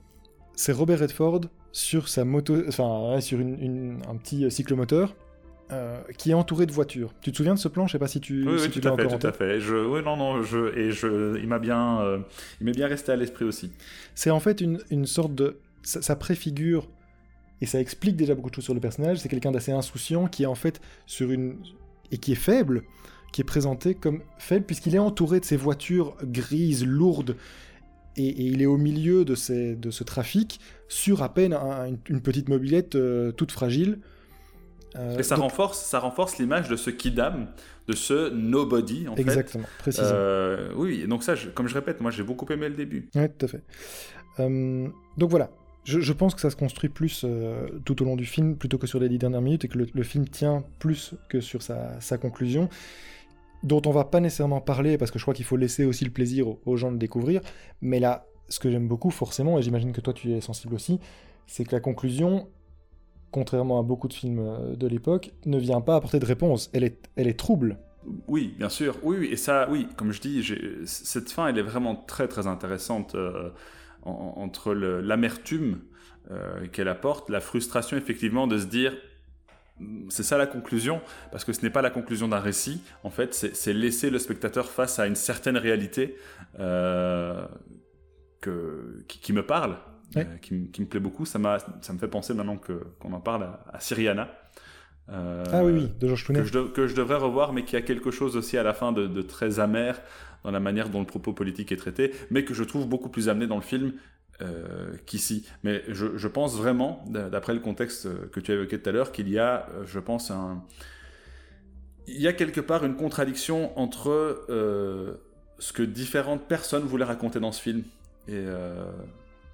c'est Robert Redford sur sa moto, enfin sur une- un petit cyclomoteur euh, qui est entouré de voitures. Tu te souviens de ce plan? Je sais pas si tu, Oui, si oui, tu tout à fait, tout à fait. Je, oui, non, non, je, et je, il m'a bien, euh, il m'est bien resté à l'esprit aussi. C'est en fait une, une sorte de. Ça, ça préfigure et ça explique déjà beaucoup de choses sur le personnage. C'est quelqu'un d'assez insouciant qui est en fait sur une. et qui est faible, qui est présenté comme faible puisqu'il est entouré de ces voitures grises, lourdes. Et, et il est au milieu de, ces, de ce trafic sur à peine un- une, une petite mobilette euh, toute fragile. Euh, Et ça donc- renforce, ça renforce l'image de ce kidam, de ce nobody en fait. Exactement, précisément. Euh, oui, donc ça, je- comme je répète, moi j'ai beaucoup aimé le début. Oui, tout à fait. Euh, donc voilà, je, je pense que ça se construit plus euh, tout au long du film plutôt que sur les dix dernières minutes et que le, le film tient plus que sur sa, sa conclusion, dont on va pas nécessairement parler parce que je crois qu'il faut laisser aussi le plaisir aux, gens de découvrir. Mais là, ce que j'aime beaucoup forcément, et j'imagine que toi tu es sensible aussi, c'est que la conclusion, contrairement à beaucoup de films euh, de l'époque, ne vient pas apporter de réponse. Elle est, elle est trouble. Oui, bien sûr. Oui, oui, et ça, oui, comme je dis, cette fin, elle est vraiment très, très intéressante euh, en- entre l'amertume euh, qu'elle apporte, la frustration, effectivement, de se dire, mm, c'est ça la conclusion, parce que ce n'est pas la conclusion d'un récit, en fait, c'est laisser le spectateur face à une certaine réalité que, qui me parle, Ouais. euh, qui, me plaît beaucoup. Ça, me fait penser maintenant qu'on en parle à, à Syriana. Euh, ah oui, oui, de Georges Clooney. que je, de- que je devrais revoir, mais qui a quelque chose aussi à la fin de, de très amer dans la manière dont le propos politique est traité, mais que je trouve beaucoup plus amené dans le film euh, qu'ici. Mais je, je pense vraiment, d'après le contexte que tu as évoqué tout à l'heure, qu'il y a, je pense, un... Il y a quelque part une contradiction entre euh, ce que différentes personnes voulaient raconter dans ce film et,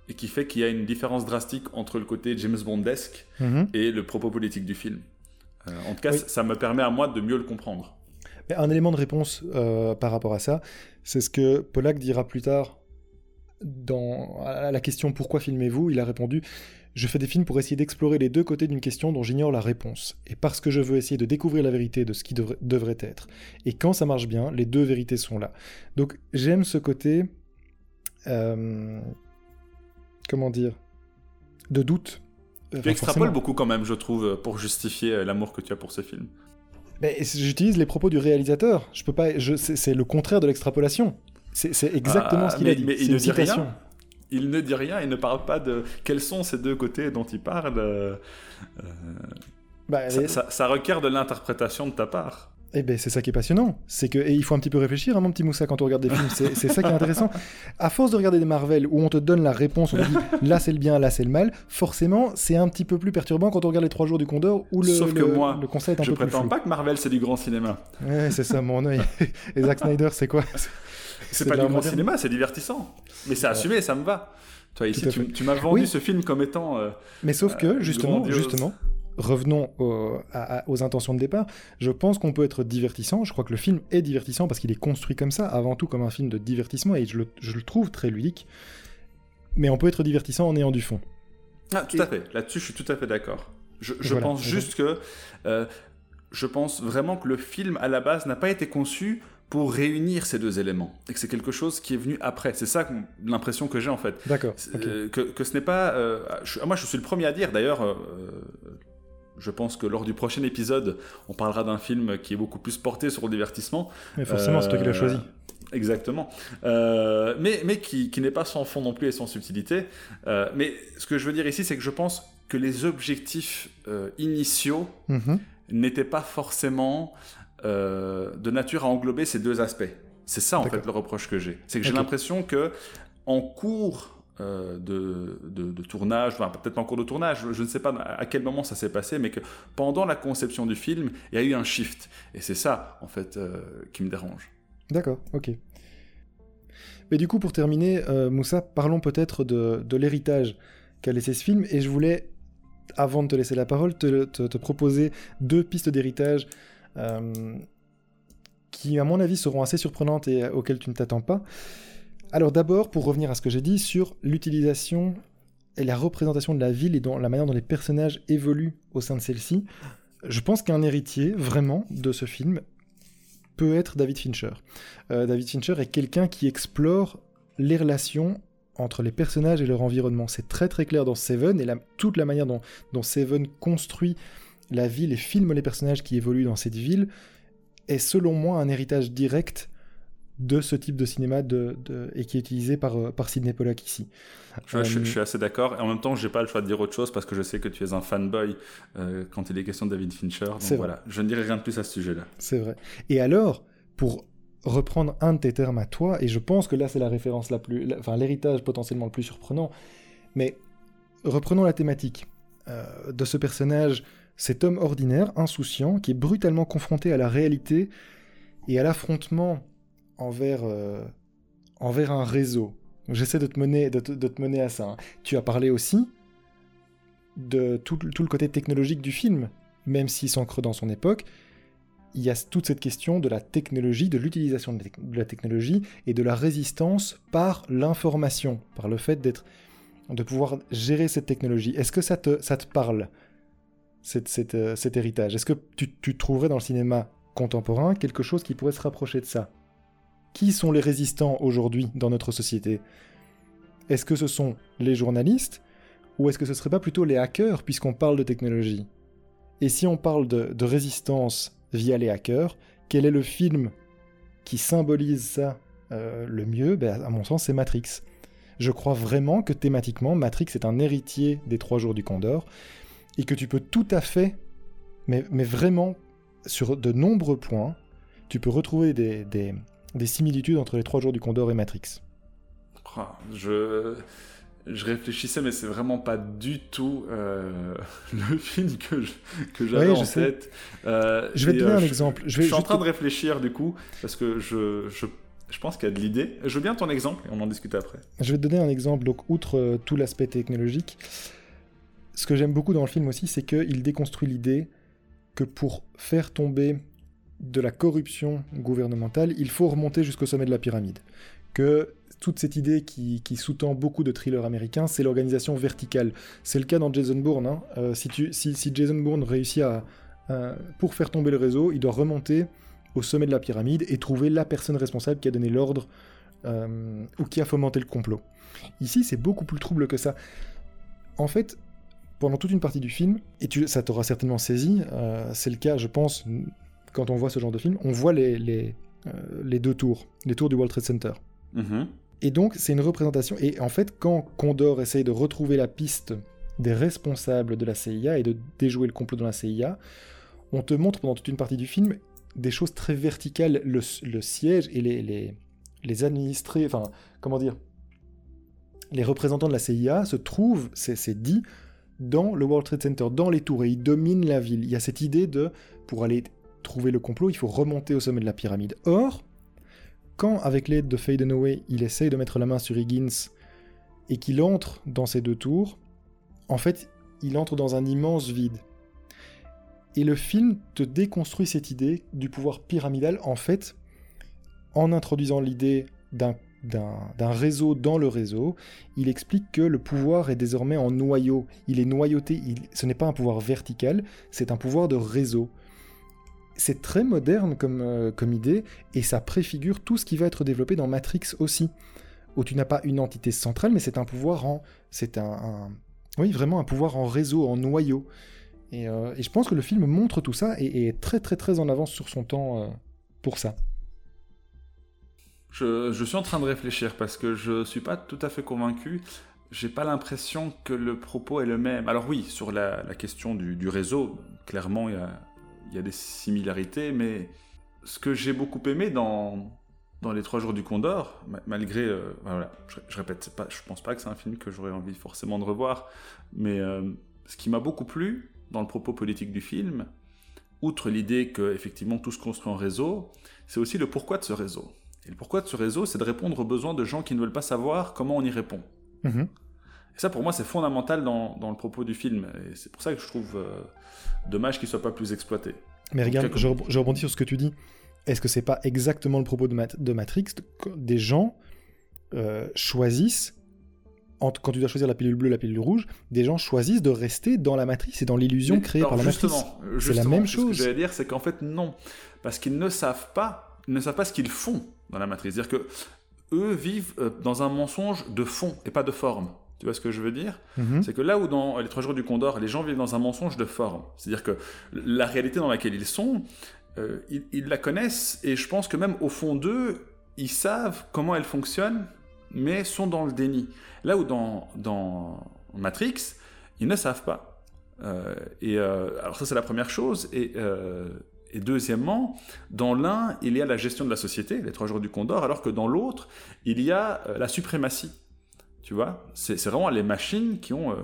et qui fait qu'il y a une différence drastique entre le côté James Bondesque Mhm. et le propos politique du film. Euh, en tout cas, Oui. ça- me permet à moi de mieux le comprendre. Mais un élément de réponse euh, par rapport à ça, c'est ce que Pollack dira plus tard dans, à la question pourquoi filmez-vous? Il a répondu Je fais des films pour essayer d'explorer les deux côtés d'une question dont j'ignore la réponse, et parce que je veux essayer de découvrir la vérité de ce qui devrait, devrait être. Et quand ça marche bien, les deux vérités sont là. Donc j'aime ce côté. euh, comment dire De doute. Tu Enfin, extrapoles forcément. beaucoup quand même, je trouve, pour justifier euh, l'amour que tu as pour ce film. Mais j'utilise les propos du réalisateur. Je peux pas. je- c'est le contraire de l'extrapolation. C'est exactement Ah, ce qu'il a dit. mais il ne dit rien. Il ne dit rien, il ne parle pas de quels sont ces deux côtés dont il parle. euh, Bah, ça- ça requiert de l'interprétation de ta part. Eh ben, c'est ça qui est passionnant. C'est que, et il faut un petit peu réfléchir, hein, mon petit Moussa, quand on regarde des films. C'est ça qui est intéressant. À force de regarder des Marvel où on te donne la réponse, on te dit là c'est le bien, là c'est le mal, forcément c'est un petit peu plus perturbant quand on regarde les trois jours du Condor où le, Sauf que moi, le concept est un Je peu plus prétends flou. pas que Marvel c'est du grand cinéma. Ouais, c'est ça, mon œil. Et Zack Snyder, c'est quoi? C'est pas du grand moderne. cinéma, c'est divertissant. Mais c'est assumé, ça me va. Toi, ici, tu, m'as vendu Oui. ce film comme étant. euh, Mais sauf que, Euh, justement, grandiose. justement, revenons au- à- à- aux intentions de départ. Je pense qu'on peut être divertissant. Je crois que le film est divertissant parce qu'il est construit comme ça, avant tout comme un film de divertissement, et je le, je le trouve très ludique. Mais on peut être divertissant en ayant du fond. Ah, tout Et- à fait. Là-dessus, je suis tout à fait d'accord. Je, je Voilà. pense juste que. euh, je pense vraiment que le film, à la base, n'a pas été conçu pour réunir ces deux éléments. Et que c'est quelque chose qui est venu après. C'est ça l'impression que j'ai, en fait. D'accord. Euh, que, que ce n'est pas. euh, je- moi, je suis le premier à dire, d'ailleurs. euh, je pense que lors du prochain épisode, on parlera d'un film qui est beaucoup plus porté sur le divertissement. Mais forcément, c'est toi qui l'as Euh, choisi. Exactement. Euh, mais mais qui, qui n'est pas sans fond non plus et sans subtilité. Euh, mais ce que je veux dire ici, c'est que je pense que les objectifs initiaux Mhm. n'étaient pas forcément de nature à englober ces deux aspects. C'est ça, en fait, le reproche que j'ai. C'est que j'ai l'impression que en cours euh, de, tournage, enfin peut-être en cours de tournage, je ne sais pas à quel moment ça s'est passé, mais que pendant la conception du film, il y a eu un shift. Et c'est ça, en fait, euh, qui me dérange. D'accord, ok. Mais du coup, pour terminer, euh, Moussa, parlons peut-être de, l'héritage qu'a laissé ce film. Et je voulais, avant de te laisser la parole, te, te- proposer deux pistes d'héritage qui, à mon avis, seront assez surprenantes et auxquelles tu ne t'attends pas. Alors d'abord, pour revenir à ce que j'ai dit sur l'utilisation et la représentation de la ville et dans la manière dont les personnages évoluent au sein de celle-ci, je pense qu'un héritier, vraiment, de ce film, peut être David Fincher. Euh, David Fincher est quelqu'un qui explore les relations entre les personnages et leur environnement. C'est très très clair dans Seven et toute la manière dont Seven construit la ville et filme les personnages qui évoluent dans cette ville est selon moi un héritage direct de ce type de cinéma de, de- et qui est utilisé par, euh, par Sidney Pollack ici. Je, Euh, je suis assez d'accord. Et en même temps, j'ai pas le choix de dire autre chose parce que je sais que tu es un fanboy euh, quand il est question de David Fincher. Donc voilà, je ne dirai rien de plus à ce sujet-là. C'est vrai. Et alors, pour reprendre un de tes termes à toi, et je pense que là c'est la référence la plus, la- enfin l'héritage potentiellement le plus surprenant, mais reprenons la thématique euh, de ce personnage, cet homme ordinaire, insouciant, qui est brutalement confronté à la réalité et à l'affrontement envers, euh, envers un réseau. J'essaie de te mener, de de te mener à ça. hein. Tu as parlé aussi de tout, tout le côté technologique du film, même s'il s'ancre dans son époque, il y a toute cette question de la technologie, de l'utilisation de la tec- de la technologie et de la résistance par l'information, par le fait d'être, de pouvoir gérer cette technologie. Est-ce que ça te, ça te parle, cette- cette, euh, cet héritage? Est-ce que tu, tu trouverais dans le cinéma contemporain quelque chose qui pourrait se rapprocher de ça? Qui sont les résistants aujourd'hui dans notre société? Est-ce que ce sont les journalistes ou est-ce que ce serait pas plutôt les hackers puisqu'on parle de technologie? Et si on parle de, résistance via les hackers, quel est le film qui symbolise ça euh, le mieux? Ben, À mon sens, c'est Matrix. Je crois vraiment que thématiquement, Matrix est un héritier des trois jours du Condor et que tu peux tout à fait, mais, vraiment, sur de nombreux points, tu peux retrouver des, des similitudes entre les trois jours du Condor et Matrix. Ah, Je, je réfléchissais, mais c'est vraiment pas du tout euh, le film que je- que j'avais en sais. tête. Euh, Je vais te donner euh, un exemple. Je, vais Je suis en train te- de réfléchir du coup, parce que je, je, je pense qu'il y a de l'idée. Je veux bien ton exemple et on en discute après. Je vais te donner un exemple. Donc, outre tout l'aspect technologique, ce que j'aime beaucoup dans le film aussi, c'est qu'il déconstruit l'idée que pour faire tomber de la corruption gouvernementale, il faut remonter jusqu'au sommet de la pyramide. Que toute cette idée qui, sous-tend beaucoup de thrillers américains, c'est l'organisation verticale. C'est le cas dans Jason Bourne. hein. Euh, si, Jason Bourne réussit à, à- pour faire tomber le réseau, il doit remonter au sommet de la pyramide et trouver la personne responsable qui a donné l'ordre euh, ou qui a fomenté le complot. Ici, c'est beaucoup plus trouble que ça. En fait, pendant toute une partie du film, et tu, ça t'aura certainement saisi, euh, c'est le cas, je pense, quand on voit ce genre de film, on voit les, les, euh, les deux tours, les tours du World Trade Center. Mhm. Et donc, c'est une représentation. Et en fait, quand Condor essaye de retrouver la piste des responsables de la CIA et de déjouer le complot de la CIA, on te montre pendant toute une partie du film des choses très verticales. Le, le siège et les, les, les administrés, enfin, comment dire, les représentants de la CIA se trouvent, c'est dit, dans le World Trade Center, dans les tours, et ils dominent la ville. Il y a cette idée de, pour aller trouver le complot, il faut remonter au sommet de la pyramide. Or, quand, avec l'aide de Faye Dunaway, il essaye de mettre la main sur Higgins et qu'il entre dans ces deux tours, en fait, il entre dans un immense vide. Et le film te déconstruit cette idée du pouvoir pyramidal, en fait, en introduisant l'idée d'un d'un réseau dans le réseau, il explique que le pouvoir est désormais en noyau. Il est noyauté. ce n'est pas un pouvoir vertical, c'est un pouvoir de réseau. C'est très moderne comme, euh, comme idée et ça préfigure tout ce qui va être développé dans Matrix aussi, où tu n'as pas une entité centrale, mais c'est un pouvoir en, c'est un, oui vraiment un pouvoir en réseau, en noyau. Et, euh, je pense que le film montre tout ça et, est très très très en avance sur son temps euh, pour ça. Je, suis en train de réfléchir parce que je suis pas tout à fait convaincu. J'ai pas l'impression que le propos est le même. Alors oui, sur la, question du, réseau, clairement il y a, des similarités, mais ce que j'ai beaucoup aimé dans, dans les trois jours du Condor, malgré, euh, voilà, je, répète, pas, je pense pas que c'est un film que j'aurais envie forcément de revoir, mais euh, ce qui m'a beaucoup plu dans le propos politique du film, outre l'idée que effectivement tout se construit en réseau, c'est aussi le pourquoi de ce réseau. Et le pourquoi de ce réseau, c'est de répondre aux besoins de gens qui ne veulent pas savoir comment on y répond. Mhm. Et ça, pour moi, c'est fondamental dans, dans, le propos du film. Et c'est pour ça que je trouve euh, dommage qu'il soit pas plus exploité. Mais regarde, je, rebondis sur ce que tu dis. Est-ce que c'est pas exactement le propos de, de Matrix Des gens euh, choisissent, quand tu dois choisir la pilule bleue, la pilule rouge, des gens choisissent de rester dans la matrice et dans l'illusion créée par la matrice. C'est la même chose. Ce que j'allais dire, c'est qu'en fait, non. Parce qu'ils ne savent pas, ne savent pas ce qu'ils font dans la matrice. C'est-à-dire que eux vivent euh, dans un mensonge de fond et pas de forme. Tu vois ce que je veux dire mhm. C'est que là où dans les trois jours du Condor, les gens vivent dans un mensonge de forme. C'est-à-dire que la réalité dans laquelle ils sont, euh, ils, la connaissent et je pense que même au fond d'eux, ils savent comment elle fonctionne, mais sont dans le déni. Là où dans, dans Matrix, ils ne savent pas. Euh, et alors ça c'est la première chose. Et et deuxièmement, dans l'un, il y a la gestion de la société, les trois jours du Condor, alors que dans l'autre, il y a euh, la suprématie. Tu vois, c'est vraiment les machines qui ont euh,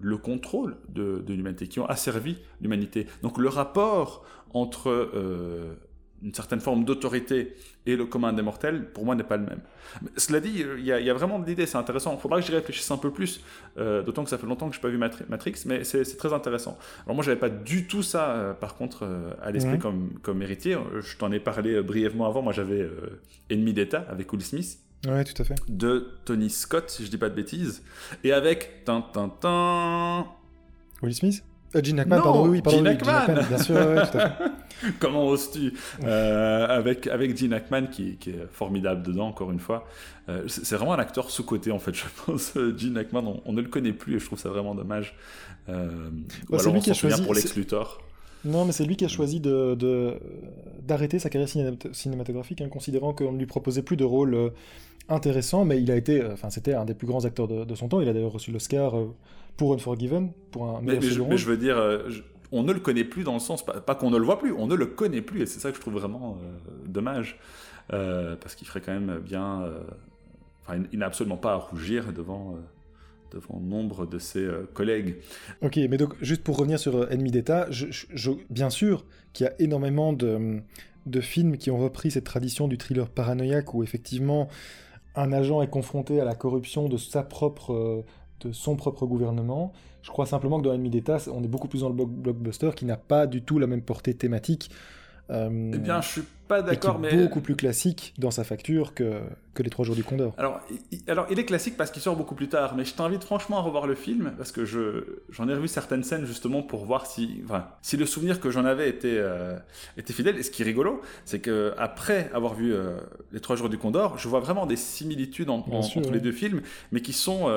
le contrôle de, l'humanité, qui ont asservi l'humanité. Donc le rapport entre euh, une certaine forme d'autorité et le commun des mortels, pour moi, n'est pas le même. cela dit, il y, a, vraiment de l'idée, c'est intéressant. Il faudra que j'y réfléchisse un peu plus, euh, d'autant que ça fait longtemps que je n'ai pas vu Matrix, mais c'est très intéressant. Alors moi, je n'avais pas du tout ça, euh, par contre, euh, à l'esprit comme, comme héritier. Je t'en ai parlé brièvement avant. Moi, j'avais Ennemi d'État avec Will Smith. Ouais, tout à fait. De Tony Scott, si je dis pas de bêtises. Et avec... Tin, Will Smith euh, Gene Hackman, pardon, oui, pardon, Gene Hackman. bien sûr, ouais, tout à fait. Comment oses-tu euh, Avec, avec Gene Hackman qui, qui, est formidable dedans, encore une fois. Euh, c'est vraiment un acteur sous-côté, en fait, je pense. Gene Hackman, on, ne le connaît plus et je trouve ça vraiment dommage. Euh, ou alors on qui a choisi pour Lex Luthor. Non, mais c'est lui qui a choisi d'arrêter de, d'arrêter sa carrière cinématographique, en hein, considérant qu'on ne lui proposait plus de rôle euh, intéressant, mais il a été, enfin, c'était un des plus grands acteurs de, de son temps. Il a d'ailleurs reçu l'Oscar pour Unforgiven, pour un mais, je, mais, je, veux dire, euh, on ne le connaît plus dans le sens, pas, qu'on ne le voit plus, on ne le connaît plus, et c'est ça que je trouve vraiment euh, dommage, euh, parce qu'il ferait quand même bien... Enfin, il, n'a absolument pas à rougir devant devant nombre de ses collègues. Ok, mais donc juste pour revenir sur Ennemi d'État, bien sûr qu'il y a énormément de, films qui ont repris cette tradition du thriller paranoïaque où effectivement un agent est confronté à la corruption de sa propre de son propre gouvernement. Je crois simplement que dans Ennemi d'État, on est beaucoup plus dans le blockbuster qui n'a pas du tout la même portée thématique. Euh, eh bien, je suis pas d'accord, mais beaucoup plus classique dans sa facture que, que les Trois Jours du Condor. Alors, il, alors, il est classique parce qu'il sort beaucoup plus tard, mais je t'invite franchement à revoir le film parce que je j'en ai revu certaines scènes justement pour voir si, enfin, si le souvenir que j'en avais était euh, était fidèle. Et ce qui est rigolo, c'est que après avoir vu euh, les Trois Jours du Condor, je vois vraiment des similitudes entre les deux films, mais qui sont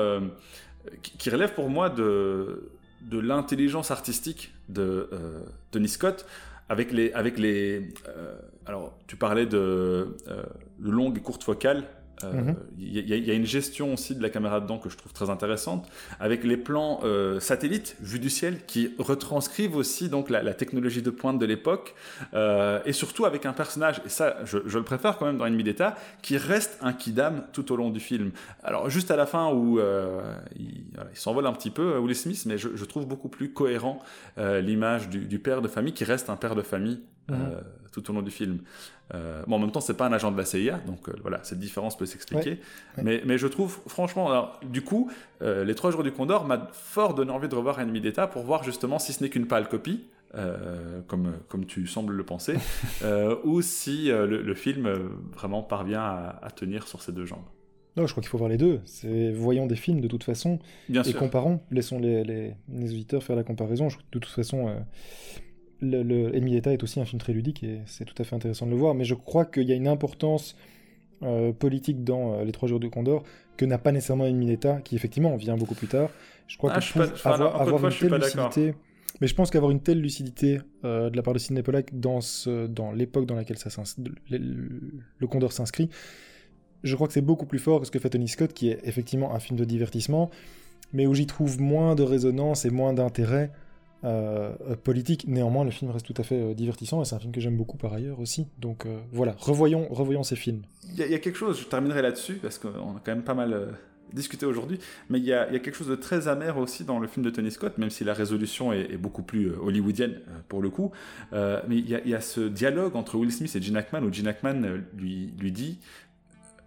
qui, relève pour moi de, de l'intelligence artistique de euh, Tony Scott avec les avec les euh, alors tu parlais de, euh, longues et courtes focales Il mhm. y, a une gestion aussi de la caméra dedans que je trouve très intéressante, avec les plans euh, satellites vus du ciel qui retranscrivent aussi donc la, technologie de pointe de l'époque, euh, et surtout avec un personnage, et ça je, le préfère quand même dans Enemy d'État, qui reste un kidam tout au long du film. Alors juste à la fin où euh, il, s'envole un petit peu, Will Smith, mais je, trouve beaucoup plus cohérent l'image du, père de famille qui reste un père de famille mhm. tout au long du film. Euh, bon, en même temps, c'est pas un agent de la CIA, donc euh, voilà, cette différence peut s'expliquer. Mais, mais, je trouve, franchement, alors, du coup, euh, les trois jours du Condor m'a fort donné envie de revoir Ennemi d'État pour voir justement si ce n'est qu'une pâle copie, comme, comme tu sembles le penser, ou si le, film vraiment parvient à, tenir sur ses deux jambes. Non, je crois qu'il faut voir les deux. C'est voyons des films de toute façon et comparons. Laissons les, les, les, auditeurs faire la comparaison. Je, de toute façon, le, le est aussi un film très ludique et c'est tout à fait intéressant de le voir, mais je crois qu'il y a une importance euh, politique dans euh, Les Trois Jours du Condor que n'a pas nécessairement Ennemi qui effectivement vient beaucoup plus tard. Je crois ah, que avoir, une telle lucidité, mais je pense qu'avoir une telle lucidité euh, de la part de Sidney Pollack dans, dans l'époque dans laquelle ça le, le, Condor s'inscrit, je crois que c'est beaucoup plus fort que ce que fait Tony Scott, qui est effectivement un film de divertissement, mais où j'y trouve moins de résonance et moins d'intérêt politique. Néanmoins, le film reste tout à fait euh, divertissant et c'est un film que j'aime beaucoup par ailleurs aussi. Donc voilà, revoyons, revoyons ces films. Il y, a quelque chose, je terminerai là-dessus parce qu'on a quand même pas mal discuté aujourd'hui, mais il y, a quelque chose de très amer aussi dans le film de Tony Scott, même si la résolution est, beaucoup plus hollywoodienne pour le coup. mais il y, a ce dialogue entre Will Smith et Gene Hackman où Gene Hackman lui, lui dit,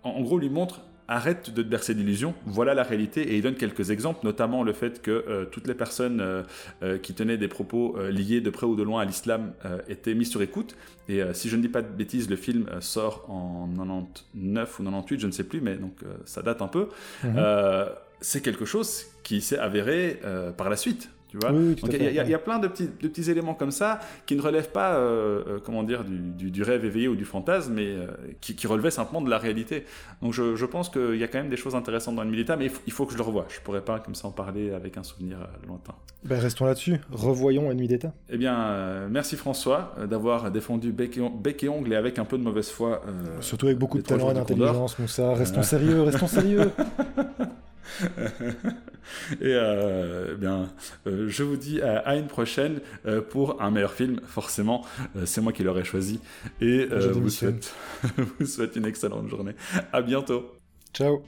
en gros, lui montre arrête de te bercer d'illusions, voilà la réalité. Et il donne quelques exemples, notamment le fait que euh, toutes les personnes euh, euh, qui tenaient des propos liés de près ou de loin à l'islam étaient mises sur écoute. Et si je ne dis pas de bêtises, le film sort en 99 ou 98, je ne sais plus, mais donc ça date un peu. Mhm. c'est quelque chose qui s'est avéré par la suite. Tu vois il y, a plein de petits, de petits éléments comme ça qui ne relèvent pas, euh, euh, comment dire, du, du, rêve éveillé ou du fantasme, mais euh, qui, qui, relevaient simplement de la réalité. Donc je, je pense qu'il y a quand même des choses intéressantes dans le militaire, mais il faut, que je le revoie. Je pourrais pas comme ça en parler avec un souvenir lointain. Ben restons là-dessus. Revoyons Ennemi d'État. Eh bien, merci François d'avoir défendu bec et, ongle et avec un peu de mauvaise foi. Surtout avec beaucoup de talent et d'intelligence, Moussa. Restons sérieux, restons sérieux. Et euh, bien, euh, je vous dis à, une prochaine euh, pour un meilleur film. Forcément, c'est moi qui l'aurais choisi. Et vous souhaite, vous souhaite une excellente journée. À bientôt. Ciao.